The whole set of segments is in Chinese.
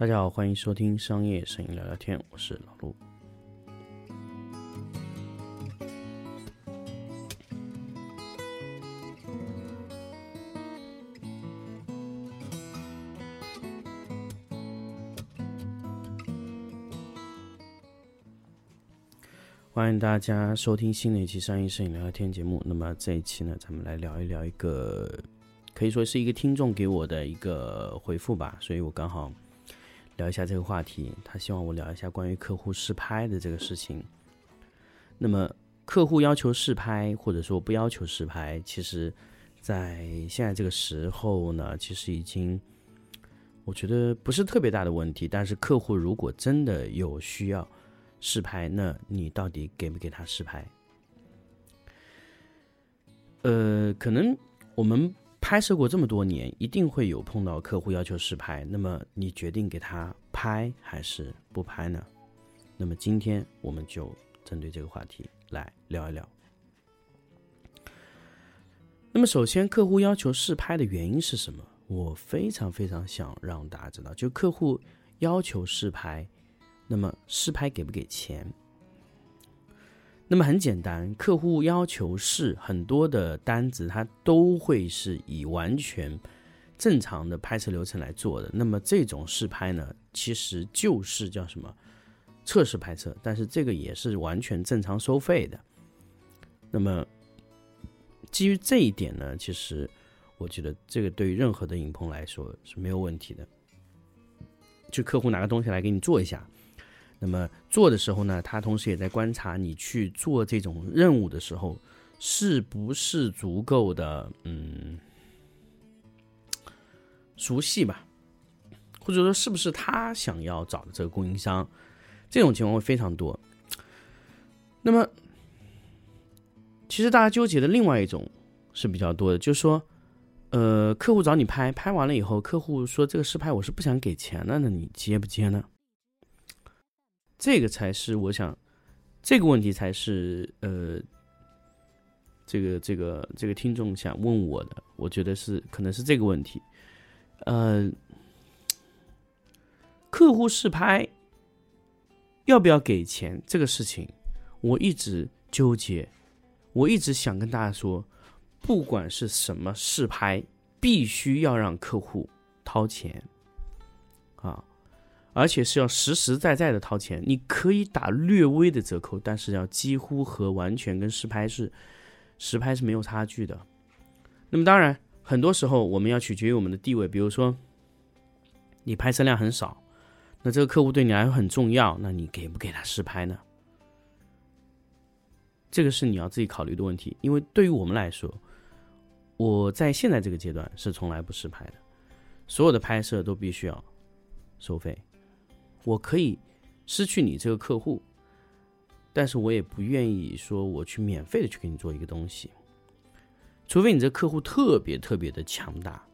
大家好，欢迎收听商业摄影聊聊天，我是老陆。欢迎大家收听新的一期商业摄影聊聊天节目。那么这一期呢，咱们来聊一聊一个可以说是一个听众给我的一个回复吧，所以我刚好。聊一下这个话题，他希望我聊一下关于客户试拍的这个事情。那么，客户要求试拍，或者说不要求试拍，其实，在现在这个时候呢，其实已经，我觉得不是特别大的问题。但是，客户如果真的有需要试拍，那你到底给不给他试拍？呃，可能我们。拍摄过这么多年，一定会有碰到客户要求试拍。那么你决定给他拍还是不拍呢？那么今天我们就针对这个话题来聊一聊。那么首先，客户要求试拍的原因是什么？我非常非常想让大家知道，就客户要求试拍，那么试拍给不给钱？那么很简单，客户要求是很多的单子，它都会是以完全正常的拍摄流程来做的。那么这种试拍呢，其实就是叫什么测试拍摄，但是这个也是完全正常收费的。那么基于这一点呢，其实我觉得这个对于任何的影棚来说是没有问题的，就客户拿个东西来给你做一下。那么做的时候呢，他同时也在观察你去做这种任务的时候，是不是足够的嗯熟悉吧，或者说是不是他想要找的这个供应商，这种情况会非常多。那么，其实大家纠结的另外一种是比较多的，就是说，呃，客户找你拍拍完了以后，客户说这个试拍我是不想给钱的，那你接不接呢？这个才是我想，这个问题才是呃，这个这个这个听众想问我的，我觉得是可能是这个问题，呃，客户试拍要不要给钱这个事情，我一直纠结，我一直想跟大家说，不管是什么试拍，必须要让客户掏钱，而且是要实实在在的掏钱，你可以打略微的折扣，但是要几乎和完全跟实拍是实拍是没有差距的。那么当然，很多时候我们要取决于我们的地位，比如说你拍摄量很少，那这个客户对你来说很重要，那你给不给他实拍呢？这个是你要自己考虑的问题。因为对于我们来说，我在现在这个阶段是从来不实拍的，所有的拍摄都必须要收费。我可以失去你这个客户，但是我也不愿意说我去免费的去给你做一个东西，除非你这客户特别特别的强大，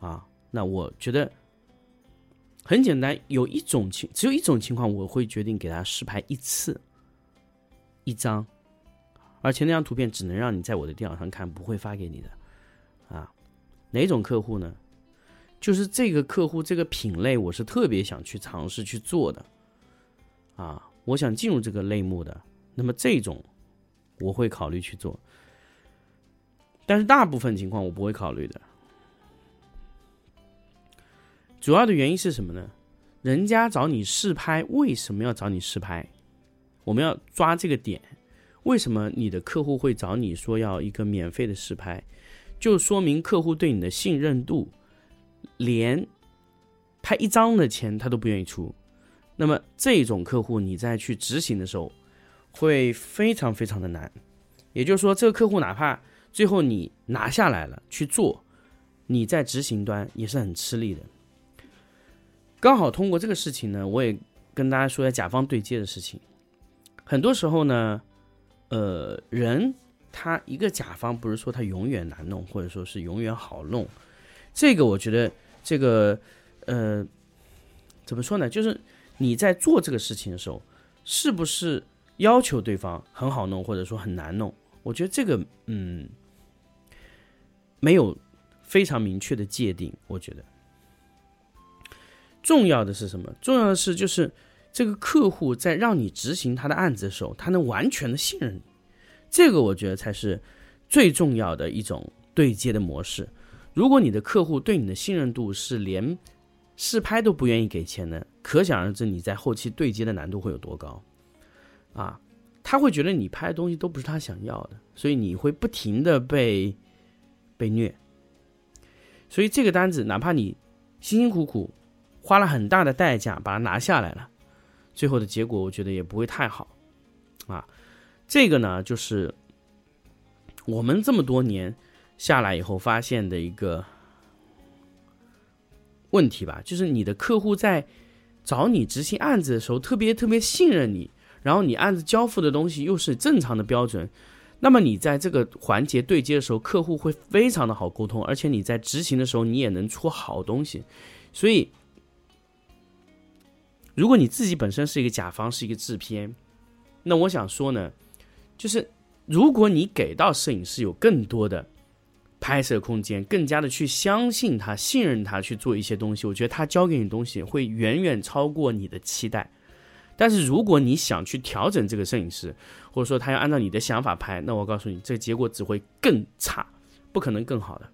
啊，那我觉得很简单，有一种情，只有一种情况，我会决定给他试拍一次，一张，而且那张图片只能让你在我的电脑上看，不会发给你的，啊，哪种客户呢？就是这个客户这个品类，我是特别想去尝试去做的，啊，我想进入这个类目的，那么这种我会考虑去做，但是大部分情况我不会考虑的。主要的原因是什么呢？人家找你试拍，为什么要找你试拍？我们要抓这个点，为什么你的客户会找你说要一个免费的试拍？就说明客户对你的信任度。连拍一张的钱他都不愿意出，那么这种客户你再去执行的时候，会非常非常的难。也就是说，这个客户哪怕最后你拿下来了去做，你在执行端也是很吃力的。刚好通过这个事情呢，我也跟大家说一下甲方对接的事情。很多时候呢，呃，人他一个甲方不是说他永远难弄，或者说是永远好弄。这个我觉得，这个，呃，怎么说呢？就是你在做这个事情的时候，是不是要求对方很好弄，或者说很难弄？我觉得这个，嗯，没有非常明确的界定。我觉得，重要的是什么？重要的是就是这个客户在让你执行他的案子的时候，他能完全的信任你，这个我觉得才是最重要的一种对接的模式。如果你的客户对你的信任度是连试拍都不愿意给钱的，可想而知你在后期对接的难度会有多高啊！他会觉得你拍的东西都不是他想要的，所以你会不停的被被虐。所以这个单子，哪怕你辛辛苦苦花了很大的代价把它拿下来了，最后的结果我觉得也不会太好啊。这个呢，就是我们这么多年下来以后发现的一个问题吧，就是你的客户在找你执行案子的时候，特别特别信任你，然后你案子交付的东西又是正常的标准。那么你在这个环节对接的时候，客户会非常的好沟通，而且你在执行的时候，你也能出好东西。所以，如果你自己本身是一个甲方，是一个制片，那我想说呢，就是如果你给到摄影师有更多的拍摄空间，更加的去相信他、信任他去做一些东西，我觉得他教给你东西会远远超过你的期待。但是如果你想去调整这个摄影师，或者说他要按照你的想法拍，那我告诉你，这个结果只会更差，不可能更好的。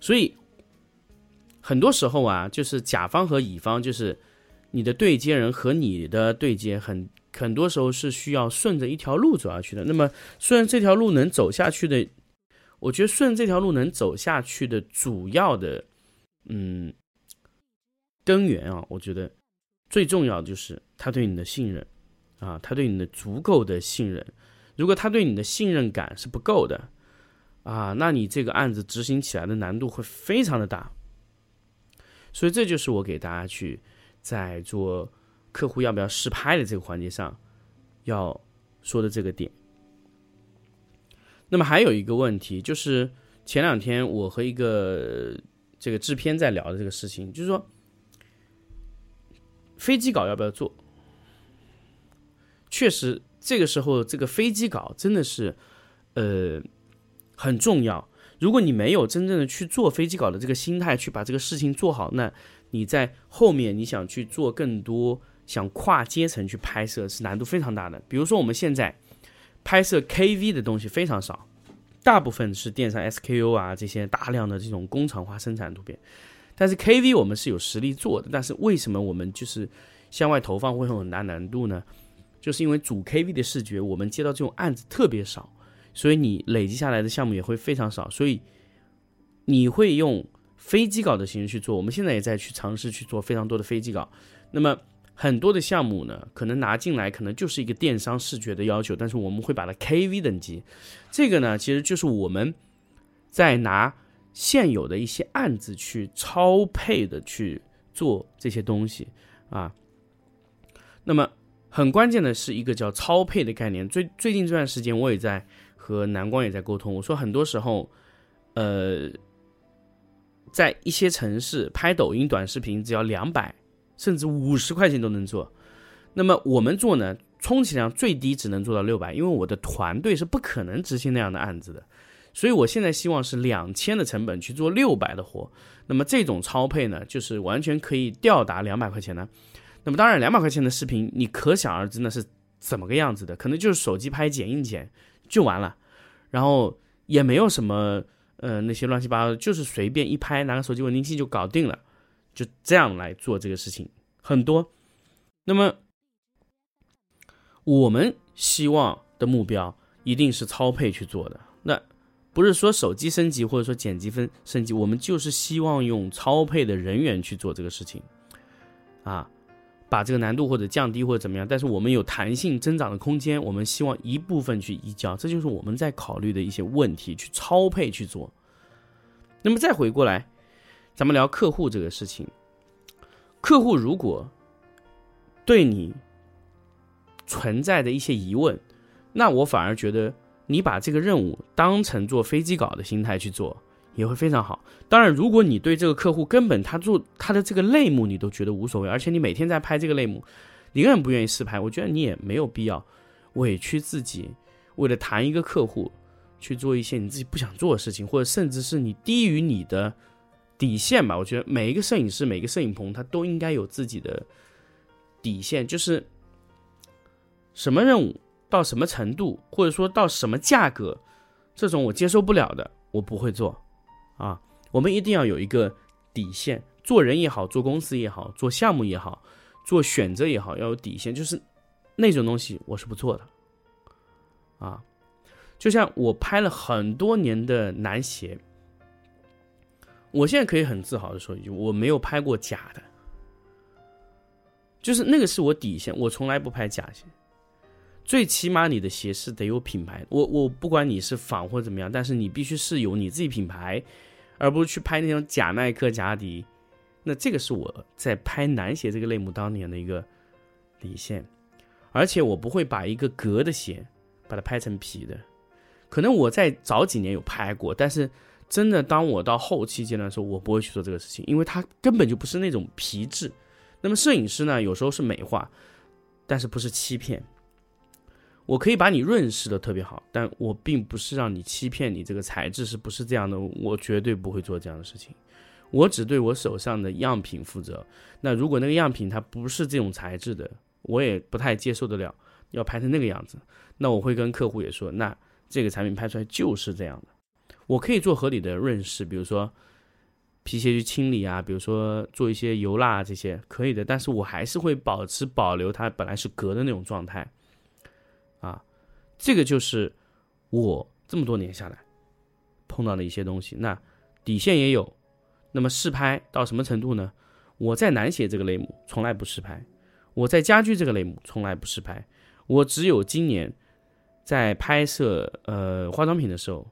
所以很多时候啊，就是甲方和乙方，就是你的对接人和你的对接，很很多时候是需要顺着一条路走下去的。那么虽然这条路能走下去的，我觉得顺这条路能走下去的主要的，嗯，根源啊，我觉得。最重要的就是他对你的信任，啊，他对你的足够的信任。如果他对你的信任感是不够的，啊，那你这个案子执行起来的难度会非常的大。所以这就是我给大家去在做客户要不要试拍的这个环节上要说的这个点。那么还有一个问题就是前两天我和一个这个制片在聊的这个事情，就是说。飞机稿要不要做？确实，这个时候这个飞机稿真的是，呃，很重要。如果你没有真正的去做飞机稿的这个心态，去把这个事情做好，那你在后面你想去做更多，想跨阶层去拍摄，是难度非常大的。比如说我们现在拍摄 KV 的东西非常少，大部分是电商 SKU 啊这些大量的这种工厂化生产图片。但是 KV 我们是有实力做的，但是为什么我们就是向外投放会很大难度呢？就是因为主 KV 的视觉，我们接到这种案子特别少，所以你累积下来的项目也会非常少，所以你会用飞机稿的形式去做。我们现在也在去尝试去做非常多的飞机稿。那么很多的项目呢，可能拿进来可能就是一个电商视觉的要求，但是我们会把它 KV 等级。这个呢，其实就是我们在拿。现有的一些案子去超配的去做这些东西啊，那么很关键的是一个叫超配的概念。最最近这段时间，我也在和南光也在沟通。我说很多时候，呃，在一些城市拍抖音短视频只要两百甚至五十块钱都能做，那么我们做呢，充其量最低只能做到六百，因为我的团队是不可能执行那样的案子的。所以，我现在希望是两千的成本去做六百的活，那么这种超配呢，就是完全可以吊打两百块钱的。那么当然，两百块钱的视频，你可想而知那是怎么个样子的，可能就是手机拍剪映剪就完了，然后也没有什么呃那些乱七八糟，就是随便一拍，拿个手机稳定器就搞定了，就这样来做这个事情很多。那么我们希望的目标一定是超配去做的，那。不是说手机升级或者说剪辑分升级，我们就是希望用超配的人员去做这个事情，啊，把这个难度或者降低或者怎么样，但是我们有弹性增长的空间，我们希望一部分去移交，这就是我们在考虑的一些问题，去超配去做。那么再回过来，咱们聊客户这个事情，客户如果对你存在的一些疑问，那我反而觉得。你把这个任务当成做飞机稿的心态去做，也会非常好。当然，如果你对这个客户根本他做他的这个类目你都觉得无所谓，而且你每天在拍这个类目，你根本不愿意试拍，我觉得你也没有必要委屈自己，为了谈一个客户去做一些你自己不想做的事情，或者甚至是你低于你的底线吧。我觉得每一个摄影师、每个摄影棚，他都应该有自己的底线，就是什么任务到什么程度，或者说到什么价格，这种我接受不了的，我不会做啊。我们一定要有一个底线，做人也好，做公司也好，做项目也好，做选择也好，要有底线，就是那种东西我是不做的啊。就像我拍了很多年的男鞋，我现在可以很自豪的说一句，我没有拍过假的，就是那个是我底线，我从来不拍假鞋。最起码你的鞋是得有品牌，我我不管你是仿或怎么样，但是你必须是有你自己品牌，而不是去拍那种假耐克、假阿迪。那这个是我在拍男鞋这个类目当年的一个底线，而且我不会把一个革的鞋把它拍成皮的。可能我在早几年有拍过，但是真的当我到后期阶段的时候，我不会去做这个事情，因为它根本就不是那种皮质。那么摄影师呢，有时候是美化，但是不是欺骗。我可以把你润饰的特别好，但我并不是让你欺骗你这个材质是不是这样的，我绝对不会做这样的事情。我只对我手上的样品负责。那如果那个样品它不是这种材质的，我也不太接受得了，要拍成那个样子，那我会跟客户也说那。这个产品拍出来就是这样的，我可以做合理的润饰，比如说皮鞋去清理啊，比如说做一些油蜡啊这些可以的，但是我还是会保持保留它本来是革的那种状态，啊，这个就是我这么多年下来碰到的一些东西。那底线也有，那么试拍到什么程度呢？我在男鞋这个类目从来不试拍，我在家居这个类目从来不试拍，我只有今年。在拍摄呃化妆品的时候，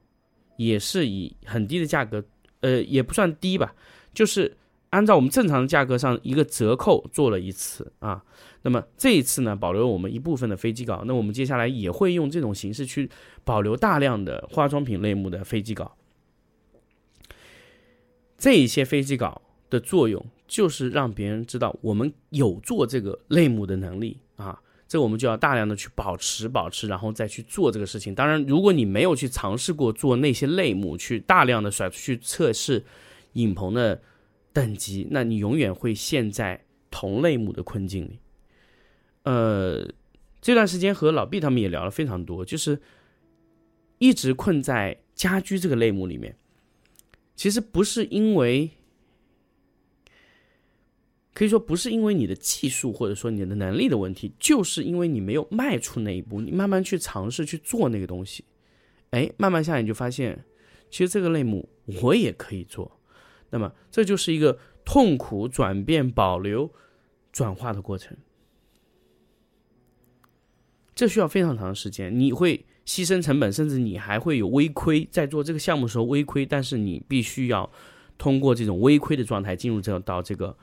也是以很低的价格，呃也不算低吧，就是按照我们正常的价格上一个折扣做了一次啊。那么这一次呢，保留我们一部分的飞机稿，那我们接下来也会用这种形式去保留大量的化妆品类目的飞机稿。这一些飞机稿的作用就是让别人知道我们有做这个类目的能力啊。这我们就要大量的去保持、保持，然后再去做这个事情。当然，如果你没有去尝试过做那些类目，去大量的甩出去测试影棚的等级，那你永远会陷在同类目的困境里。呃，这段时间和老毕他们也聊了非常多，就是一直困在家居这个类目里面，其实不是因为。可以说不是因为你的技术或者说你的能力的问题，就是因为你没有迈出那一步，你慢慢去尝试去做那个东西，哎，慢慢下来你就发现，其实这个类目我也可以做，那么这就是一个痛苦转变、保留、转化的过程，这需要非常长的时间，你会牺牲成本，甚至你还会有微亏，在做这个项目的时候微亏，但是你必须要通过这种微亏的状态进入这到这个。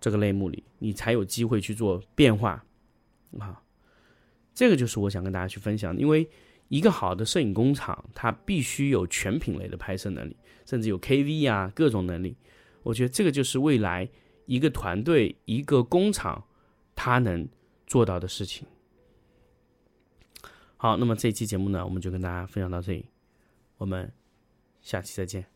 这个类目里，你才有机会去做变化，啊，这个就是我想跟大家去分享。因为一个好的摄影工厂，它必须有全品类的拍摄能力，甚至有 KV 啊各种能力。我觉得这个就是未来一个团队、一个工厂，它能做到的事情。好，那么这期节目呢，我们就跟大家分享到这里，我们下期再见。